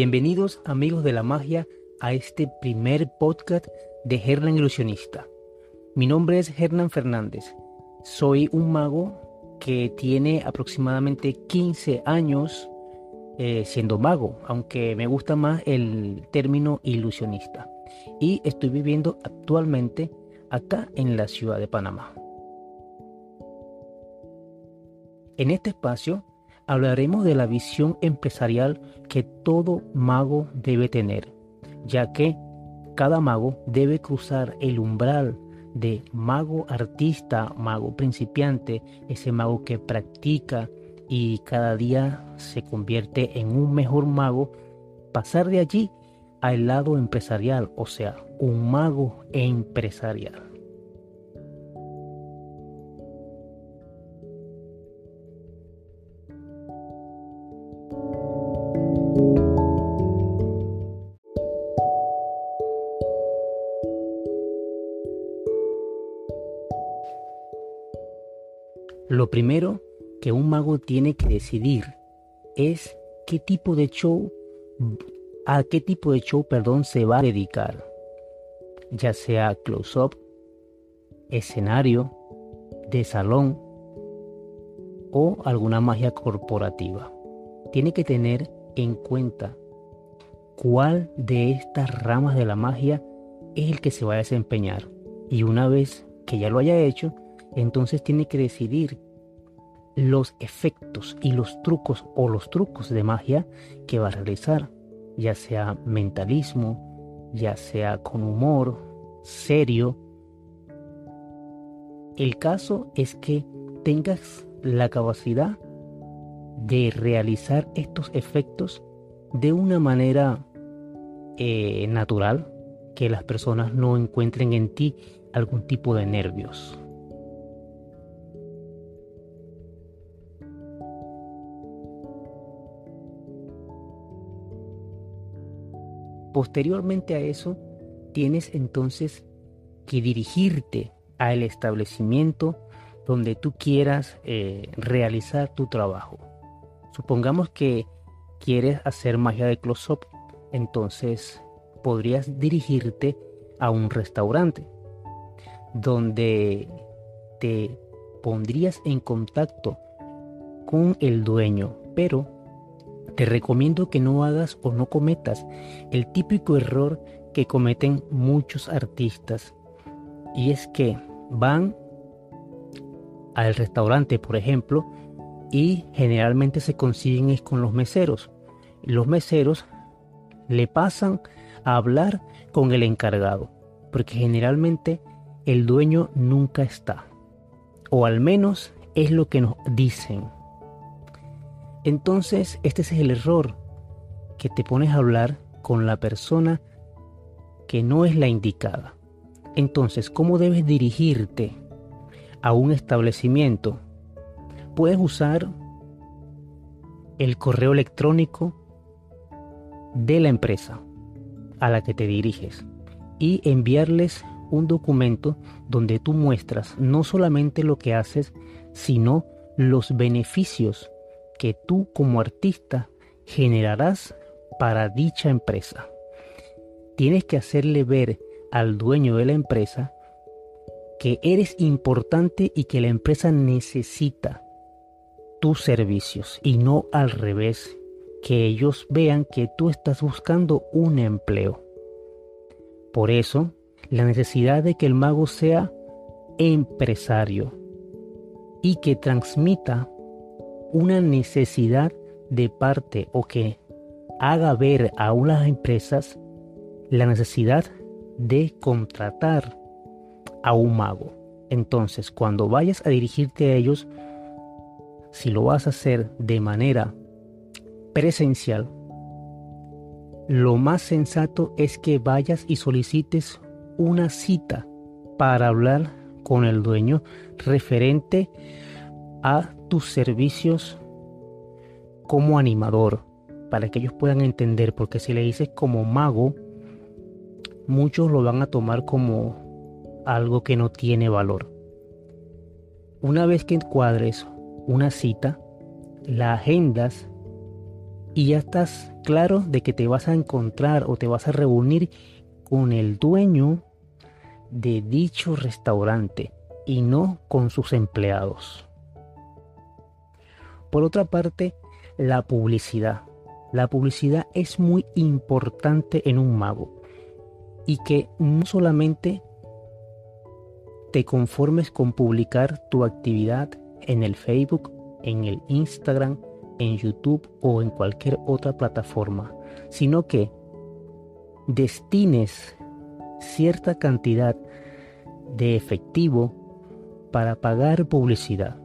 Bienvenidos amigos de la magia a este primer podcast de Hernán Ilusionista. Mi nombre es Hernán Fernández. Soy un mago que tiene aproximadamente 15 años eh, siendo mago, aunque me gusta más el término ilusionista. Y estoy viviendo actualmente acá en la ciudad de Panamá. En este espacio hablaremos de la visión empresarial que todo mago debe tener, ya que cada mago debe cruzar el umbral de mago artista, mago principiante, ese mago que practica y cada día se convierte en un mejor mago, pasar de allí al lado empresarial, o sea, un mago empresarial. Primero que un mago tiene que decidir es qué tipo de show, a qué tipo de show, perdón, se va a dedicar. Ya sea close-up, escenario, de salón o alguna magia corporativa. Tiene que tener en cuenta cuál de estas ramas de la magia es el que se va a desempeñar. Y una vez que ya lo haya hecho, entonces tiene que decidir los efectos y los trucos o los trucos de magia que va a realizar, ya sea mentalismo, ya sea con humor, serio. El caso es que tengas la capacidad de realizar estos efectos de una manera eh, natural, que las personas no encuentren en ti algún tipo de nervios. Posteriormente a eso, tienes entonces que dirigirte al establecimiento donde tú quieras eh, realizar tu trabajo. Supongamos que quieres hacer magia de close-up, entonces podrías dirigirte a un restaurante donde te pondrías en contacto con el dueño, pero te recomiendo que no hagas o no cometas el típico error que cometen muchos artistas y es que van al restaurante, por ejemplo, y generalmente se consiguen con los meseros. Los meseros le pasan a hablar con el encargado, porque generalmente el dueño nunca está, o al menos es lo que nos dicen. Entonces, este es el error, que te pones a hablar con la persona que no es la indicada. Entonces, ¿cómo debes dirigirte a un establecimiento? Puedes usar el correo electrónico de la empresa a la que te diriges y enviarles un documento donde tú muestras no solamente lo que haces, sino los beneficios que tú como artista generarás para dicha empresa. Tienes que hacerle ver al dueño de la empresa que eres importante y que la empresa necesita tus servicios y no al revés, que ellos vean que tú estás buscando un empleo. Por eso, la necesidad de que el mago sea empresario y que transmita una necesidad de parte o que haga ver a unas empresas la necesidad de contratar a un mago. Entonces, cuando vayas a dirigirte a ellos, si lo vas a hacer de manera presencial, lo más sensato es que vayas y solicites una cita para hablar con el dueño referente a tus servicios como animador, para que ellos puedan entender, porque si le dices como mago, muchos lo van a tomar como algo que no tiene valor. Una vez que encuadres una cita, la agendas y ya estás claro de que te vas a encontrar o te vas a reunir con el dueño de dicho restaurante y no con sus empleados. Por otra parte, la publicidad. La publicidad es muy importante en un mago y que no solamente te conformes con publicar tu actividad en el Facebook, en el Instagram, en YouTube o en cualquier otra plataforma, sino que destines cierta cantidad de efectivo para pagar publicidad.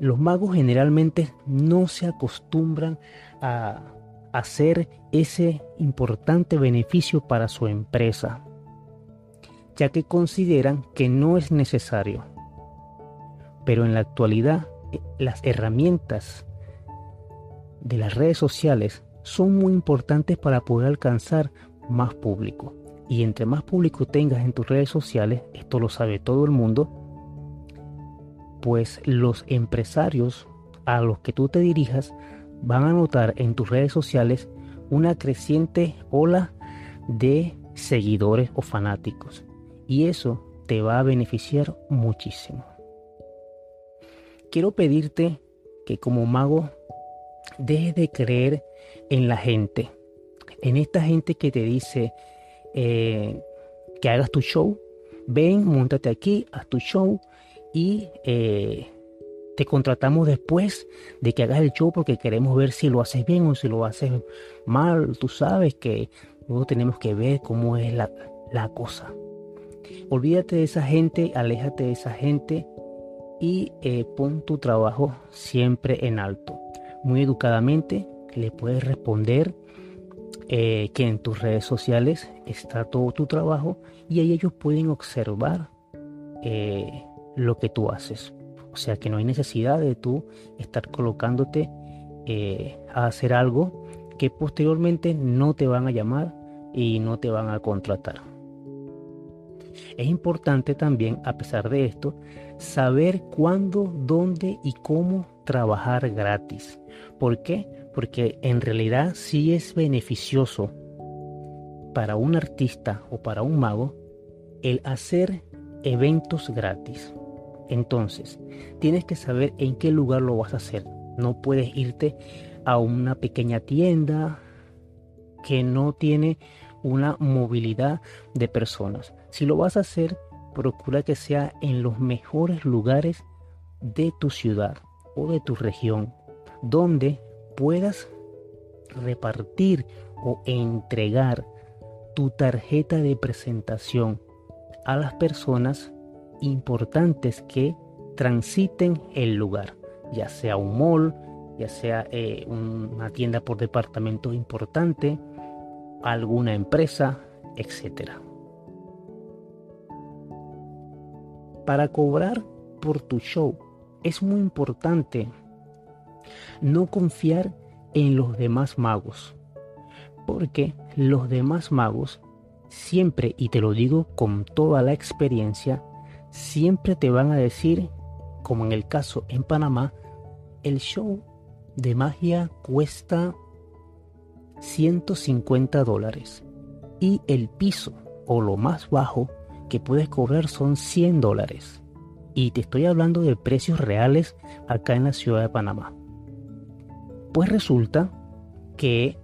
Los magos generalmente no se acostumbran a hacer ese importante beneficio para su empresa, ya que consideran que no es necesario. Pero en la actualidad eh, las herramientas de las redes sociales son muy importantes para poder alcanzar más público. Y entre más público tengas en tus redes sociales, esto lo sabe todo el mundo, pues los empresarios a los que tú te dirijas van a notar en tus redes sociales una creciente ola de seguidores o fanáticos. Y eso te va a beneficiar muchísimo. Quiero pedirte que como mago dejes de creer en la gente, en esta gente que te dice, eh, que hagas tu show. Ven, montate aquí, haz tu show y eh, te contratamos después de que hagas el show porque queremos ver si lo haces bien o si lo haces mal. Tú sabes que luego tenemos que ver cómo es la, la cosa. Olvídate de esa gente, aléjate de esa gente y eh, pon tu trabajo siempre en alto. Muy educadamente le puedes responder eh, que en tus redes sociales está todo tu trabajo y ahí ellos pueden observar lo que tú haces. O sea que no hay necesidad de tú estar colocándote eh, a hacer algo que posteriormente no te van a llamar y no te van a contratar. Es importante también, a pesar de esto, saber cuándo, dónde y cómo trabajar gratis. ¿Por qué? porque en realidad sí es beneficioso para un artista o para un mago el hacer eventos gratis. Entonces, tienes que saber en qué lugar lo vas a hacer. No puedes irte a una pequeña tienda que no tiene una movilidad de personas. Si lo vas a hacer, procura que sea en los mejores lugares de tu ciudad o de tu región, donde puedas repartir o entregar tu tarjeta de presentación a las personas importantes que transiten el lugar, ya sea un mall, ya sea eh, una tienda por departamento importante, alguna empresa, etc. Para cobrar por tu show es muy importante no confiar en los demás magos, porque los demás magos siempre, y te lo digo con toda la experiencia, siempre te van a decir, como en el caso en Panamá, el show de magia cuesta 150 dólares y el piso o lo más bajo que puedes cobrar son 100 dólares. Y te estoy hablando de precios reales acá en la ciudad de Panamá. Pues resulta que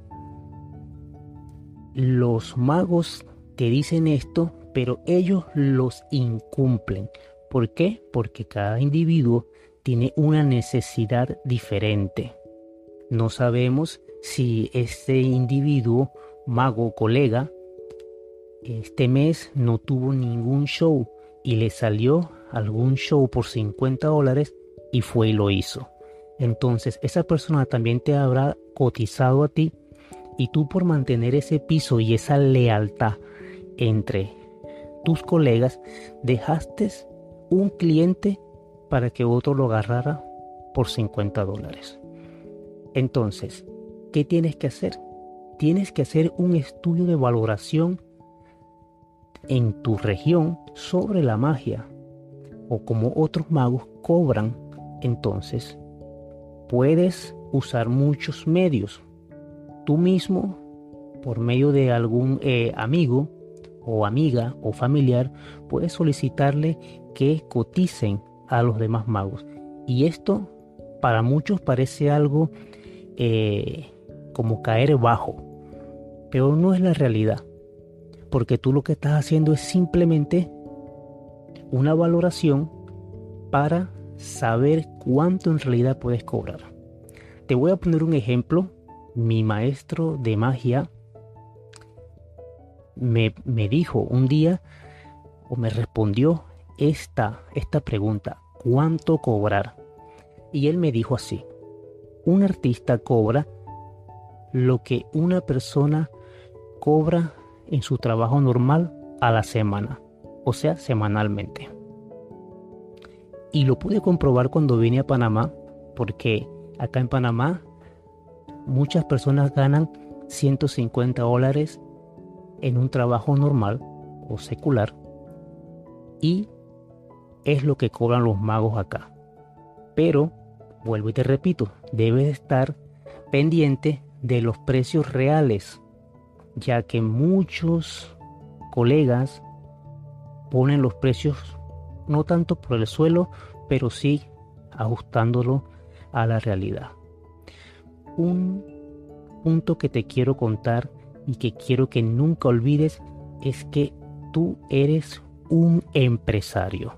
los magos te dicen esto, pero ellos los incumplen. ¿Por qué? Porque cada individuo tiene una necesidad diferente. No sabemos si este individuo, mago colega, este mes no tuvo ningún show y le salió algún show por 50 dólares y fue y lo hizo entonces esa persona también te habrá cotizado a ti y tú por mantener ese piso y esa lealtad entre tus colegas dejaste un cliente para que otro lo agarrara por 50 dólares. Entonces, ¿qué tienes que hacer? Tienes que hacer un estudio de valoración en tu región sobre la magia o como otros magos cobran entonces puedes usar muchos medios. Tú mismo, por medio de algún eh, amigo o amiga o familiar, puedes solicitarle que coticen a los demás magos. Y esto para muchos parece algo eh, como caer bajo, pero no es la realidad, porque tú lo que estás haciendo es simplemente una valoración para saber cuánto en realidad puedes cobrar. Te voy a poner un ejemplo. Mi maestro de magia me, me dijo un día o me respondió esta, esta pregunta, ¿cuánto cobrar? Y él me dijo así, un artista cobra lo que una persona cobra en su trabajo normal a la semana, o sea, semanalmente. Y lo pude comprobar cuando vine a Panamá, porque acá en Panamá muchas personas ganan 150 dólares en un trabajo normal o secular y es lo que cobran los magos acá. Pero, vuelvo y te repito, debes estar pendiente de los precios reales, ya que muchos colegas ponen los precios no tanto por el suelo, pero sí ajustándolo a la realidad. Un punto que te quiero contar y que quiero que nunca olvides es que tú eres un empresario.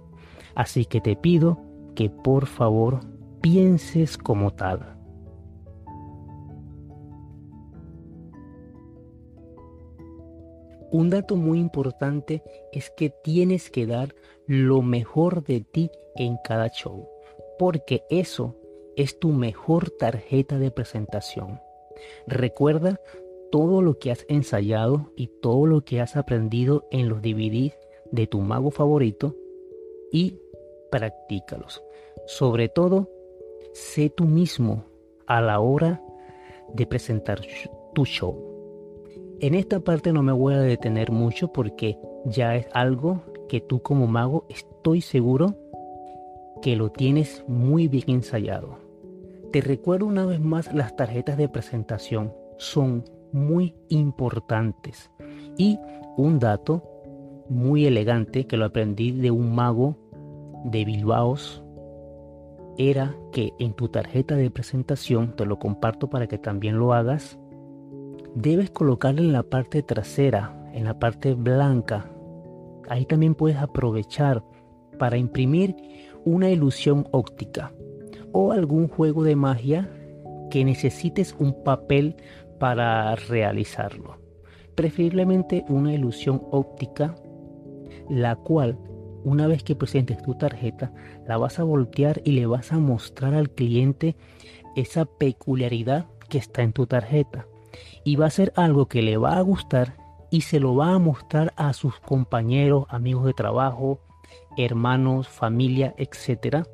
Así que te pido que por favor pienses como tal. Un dato muy importante es que tienes que dar lo mejor de ti en cada show, porque eso es tu mejor tarjeta de presentación. Recuerda todo lo que has ensayado y todo lo que has aprendido en los DVDs de tu mago favorito y practícalos. Sobre todo, sé tú mismo a la hora de presentar tu show. En esta parte no me voy a detener mucho porque ya es algo que tú como mago estoy seguro que lo tienes muy bien ensayado. Te recuerdo una vez más las tarjetas de presentación son muy importantes y un dato muy elegante que lo aprendí de un mago de Bilbaos era que en tu tarjeta de presentación, te lo comparto para que también lo hagas, debes colocarle en la parte trasera, en la parte blanca. Ahí también puedes aprovechar para imprimir una ilusión óptica o algún juego de magia que necesites un papel para realizarlo. Preferiblemente una ilusión óptica, la cual una vez que presentes tu tarjeta, la vas a voltear y le vas a mostrar al cliente esa peculiaridad que está en tu tarjeta y va a ser algo que le va a gustar y se lo va a mostrar a sus compañeros, amigos de trabajo, hermanos, familia, etc.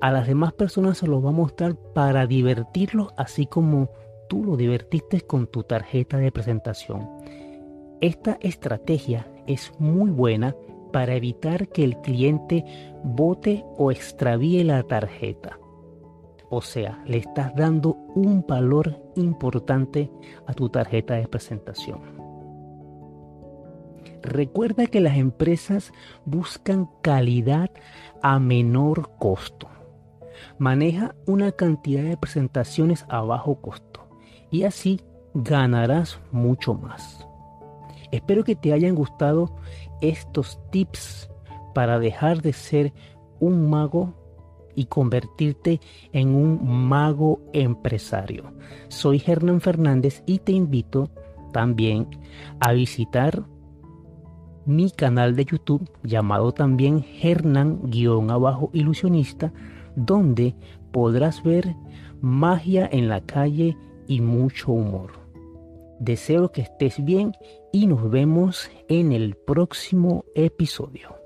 A las demás personas se lo va a mostrar para divertirlos así como tú lo divertiste con tu tarjeta de presentación. Esta estrategia es muy buena para evitar que el cliente bote o extravíe la tarjeta. O sea, le estás dando un valor importante a tu tarjeta de presentación. Recuerda que las empresas buscan calidad a menor costo. Maneja una cantidad de presentaciones a bajo costo y así ganarás mucho más. Espero que te hayan gustado estos tips para dejar de ser un mago y convertirte en un mago empresario. Soy Hernán Fernández y te invito también a visitar mi canal de YouTube llamado también Hernán-Ilusionista, donde podrás ver magia en la calle y mucho humor. Deseo que estés bien y nos vemos en el próximo episodio.